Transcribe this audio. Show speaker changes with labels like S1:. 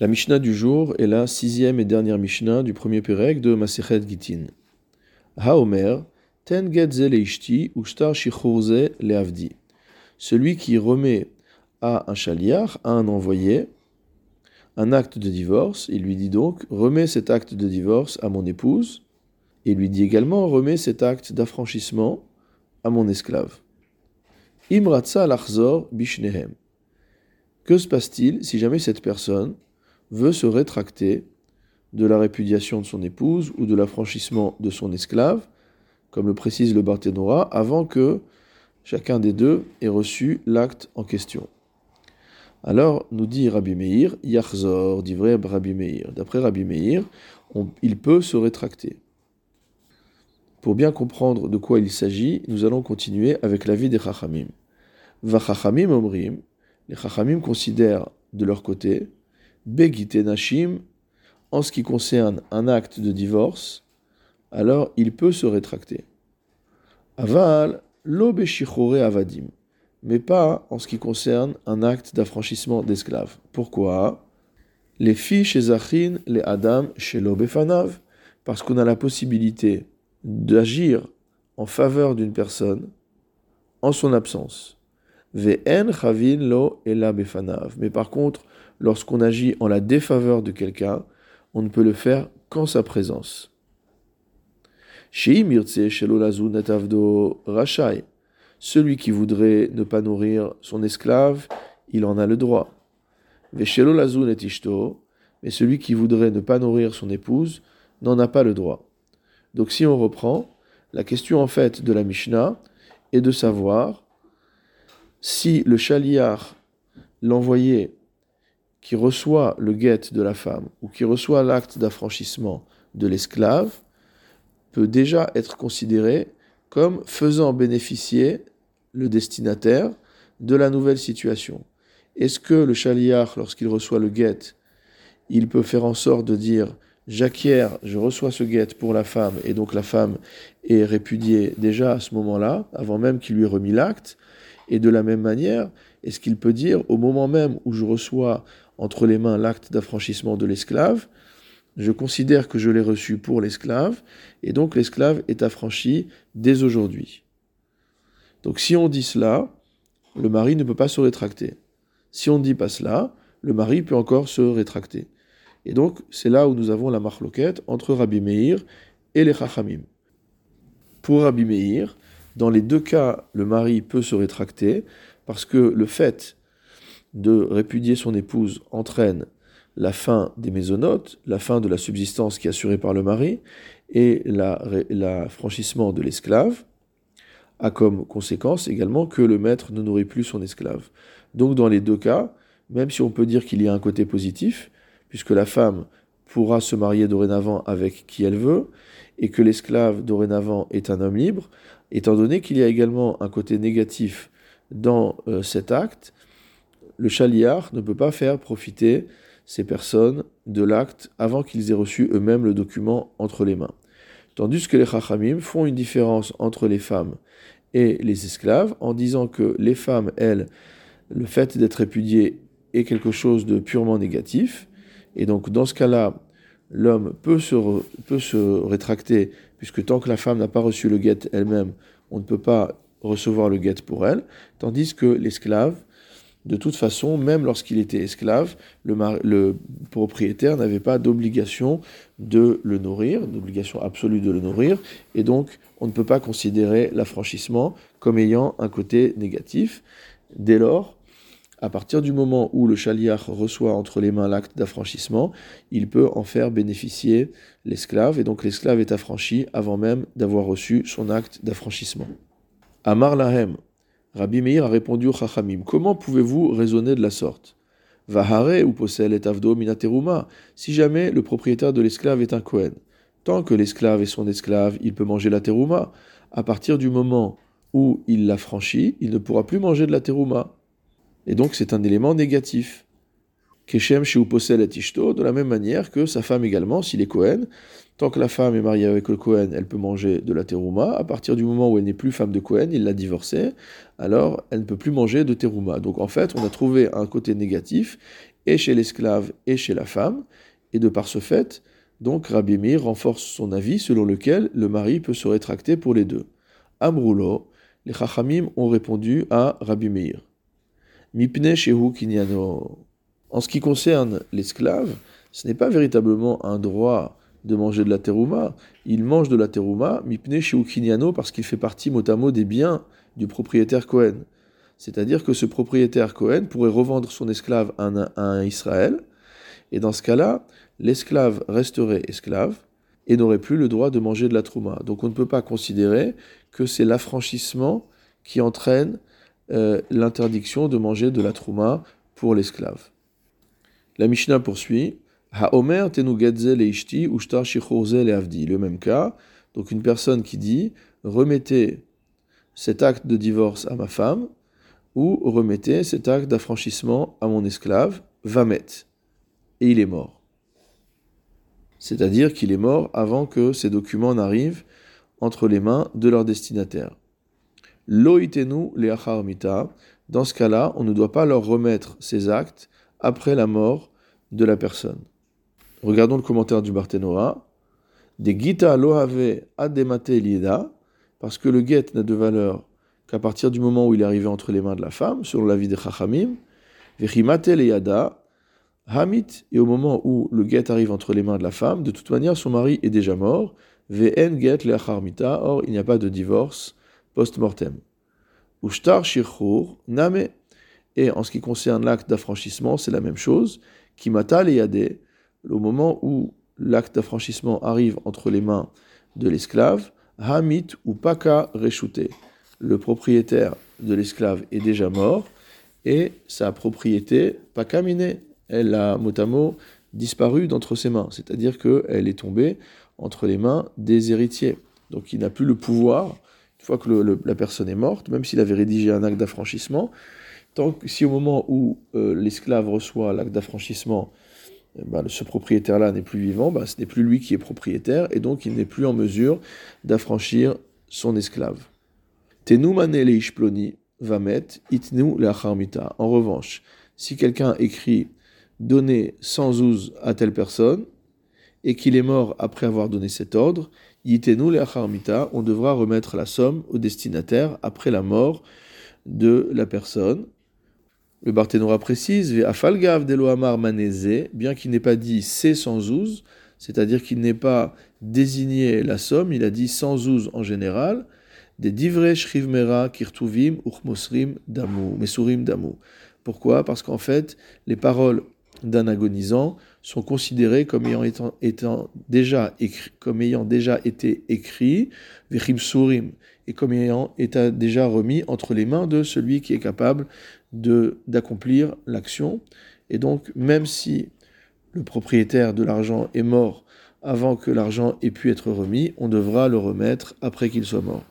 S1: La Mishnah du jour est la sixième et dernière Mishnah du premier Pérec de Masechet Gitin. Haomer, ten get leishti ushtar shichurze leavdi. Celui qui remet à un chaliar, à un envoyé, un acte de divorce, il lui dit donc remets cet acte de divorce à mon épouse, et lui dit également remets cet acte d'affranchissement à mon esclave. Imratza lachzor bishnehem. Que se passe-t-il si jamais cette personne veut se rétracter de la répudiation de son épouse ou de l'affranchissement de son esclave, comme le précise le Barthénora, avant que chacun des deux ait reçu l'acte en question. Alors, nous dit Rabbi Meir, Yachzor, dit vrai Rabbi Meir. D'après Rabbi Meir, il peut se rétracter. Pour bien comprendre de quoi il s'agit, nous allons continuer avec l'avis des Chachamim. Vachachamim omrim, les Chachamim considèrent de leur côté Begite Nashim, en ce qui concerne un acte de divorce, alors il peut se rétracter. Aval, l'obeshichore avadim, mais pas en ce qui concerne un acte d'affranchissement d'esclaves. Pourquoi? Les filles chez Zachin, les Adam chez l'obefanav, parce qu'on a la possibilité d'agir en faveur d'une personne en son absence. Ve'en chavin lo. Mais par contre, lorsqu'on agit en la défaveur de quelqu'un, on ne peut le faire qu'en sa présence. Celui qui voudrait ne pas nourrir son esclave, il en a le droit. Mais celui qui voudrait ne pas nourrir son épouse n'en a pas le droit. Donc si on reprend, la question en fait de la Mishnah est de savoir si le chaliar, l'envoyé, qui reçoit le guet de la femme ou qui reçoit l'acte d'affranchissement de l'esclave peut déjà être considéré comme faisant bénéficier le destinataire de la nouvelle situation. Est-ce que le chaliar, lorsqu'il reçoit le guet, il peut faire en sorte de dire j'acquiers, je reçois ce guet pour la femme, et donc la femme est répudiée déjà à ce moment-là, avant même qu'il lui ait remis l'acte, et de la même manière, est-ce qu'il peut dire au moment même où je reçois entre les mains l'acte d'affranchissement de l'esclave, je considère que je l'ai reçu pour l'esclave, et donc l'esclave est affranchi dès aujourd'hui. Donc si on dit cela, le mari ne peut pas se rétracter. Si on ne dit pas cela, le mari peut encore se rétracter. Et donc c'est là où nous avons la marloquette entre Rabbi Meir et les Chachamim. Pour Rabbi Meir, dans les deux cas, le mari peut se rétracter, parce que le fait de répudier son épouse entraîne la fin des mésonotes, la fin de la subsistance qui est assurée par le mari, et l'affranchissement de l'esclave, a comme conséquence également que le maître ne nourrit plus son esclave. Donc dans les deux cas, même si on peut dire qu'il y a un côté positif, puisque la femme pourra se marier dorénavant avec qui elle veut, et que l'esclave dorénavant est un homme libre, étant donné qu'il y a également un côté négatif dans euh, cet acte, le chaliar ne peut pas faire profiter ces personnes de l'acte avant qu'ils aient reçu eux-mêmes le document entre les mains. Tandis que les chachamim font une différence entre les femmes et les esclaves en disant que les femmes, elles, le fait d'être répudiées est quelque chose de purement négatif. Et donc dans ce cas-là, l'homme peut peut se rétracter, puisque tant que la femme n'a pas reçu le guet elle-même, on ne peut pas recevoir le guet pour elle, tandis que l'esclave, de toute façon, même lorsqu'il était esclave, le, propriétaire n'avait pas d'obligation de le nourrir, d'obligation absolue de le nourrir, et donc on ne peut pas considérer l'affranchissement comme ayant un côté négatif. Dès lors, à partir du moment où le chaliar reçoit entre les mains l'acte d'affranchissement, il peut en faire bénéficier l'esclave, et donc l'esclave est affranchi avant même d'avoir reçu son acte d'affranchissement. Amar Lahem, Rabbi Meir a répondu au Chachamim Comment pouvez-vous raisonner de la sorte? Vahare ou possel et avdo minateruma, si jamais le propriétaire de l'esclave est un Kohen. Tant que l'esclave est son esclave, il peut manger la terouma. À partir du moment où il l'a franchi, il ne pourra plus manger de la terouma. Et donc c'est un élément négatif. Keshem chez Uposel et Ishto, de la même manière que sa femme également, s'il est Kohen, Tant que la femme est mariée avec le Cohen, elle peut manger de la terouma. À partir du moment où elle n'est plus femme de Cohen, il l'a divorcée, alors elle ne peut plus manger de terouma. Donc en fait, on a trouvé un côté négatif et chez l'esclave et chez la femme, et de par ce fait, donc Rabbi Meir renforce son avis selon lequel le mari peut se rétracter pour les deux. Amroulo, les Chachamim ont répondu à Rabbi Meir. Mipne shehu kinyano. En ce qui concerne l'esclave, ce n'est pas véritablement un droit de manger de la terouma. Il mange de la terouma, mipne shehu kinyano, parce qu'il fait partie mot à mot des biens du propriétaire Cohen. C'est-à-dire que ce propriétaire Cohen pourrait revendre son esclave à un, Israël, et dans ce cas-là, l'esclave resterait esclave et n'aurait plus le droit de manger de la trouma. Donc on ne peut pas considérer que c'est l'affranchissement qui entraîne euh, l'interdiction de manger de la trouma pour l'esclave. La Mishnah poursuit. Haomer leishti ushtar le même cas. Donc une personne qui dit remettez cet acte de divorce à ma femme ou remettez cet acte d'affranchissement à mon esclave, Vamet. Et il est mort. C'est-à-dire qu'il est mort avant que ces documents n'arrivent entre les mains de leur destinataire. Loitenu le mita. Dans ce cas-là, on ne doit pas leur remettre ces actes après la mort de la personne. Regardons le commentaire du Barthénoa. Des gita lohave ademate lieda, parce que le guet n'a de valeur qu'à partir du moment où il est arrivé entre les mains de la femme, selon l'avis des Chachamim, le yada, hamit, et au moment où le guet arrive entre les mains de la femme, de toute manière son mari est déjà mort, vn get le or il n'y a pas de divorce post-mortem. Ushtar shirchur name, et en ce qui concerne l'acte d'affranchissement, c'est la même chose, kimata yade, au moment où l'acte d'affranchissement arrive entre les mains de l'esclave, hamit ou paka reshuté le propriétaire de l'esclave est déjà mort et sa propriété, pas caminée, elle a mot à mot disparu d'entre ses mains, c'est-à-dire qu'elle est tombée entre les mains des héritiers. Donc il n'a plus le pouvoir, une fois que la personne est morte, même s'il avait rédigé un acte d'affranchissement, tant que si au moment où euh, l'esclave reçoit l'acte d'affranchissement, eh ben, ce propriétaire-là n'est plus vivant, ben, ce n'est plus lui qui est propriétaire, et donc il n'est plus en mesure d'affranchir son esclave. vamet itnu En revanche, si quelqu'un écrit donner sans ouz à telle personne et qu'il est mort après avoir donné cet ordre, on devra remettre la somme au destinataire après la mort de la personne. Le Barthénora précise, bien qu'il n'ait pas dit c'est sans ouz, c'est-à-dire qu'il n'ait pas désigné la somme, il a dit sans ouz en général, des divrei shrivmera kirtuvim uchmosrim damu, mesurim damu. Pourquoi? Parce qu'en fait, les paroles d'un agonisant sont considérées comme ayant, déjà été écrits, surim, et comme ayant été déjà remis entre les mains de celui qui est capable d'accomplir l'action. Et donc, même si le propriétaire de l'argent est mort avant que l'argent ait pu être remis, on devra le remettre après qu'il soit mort.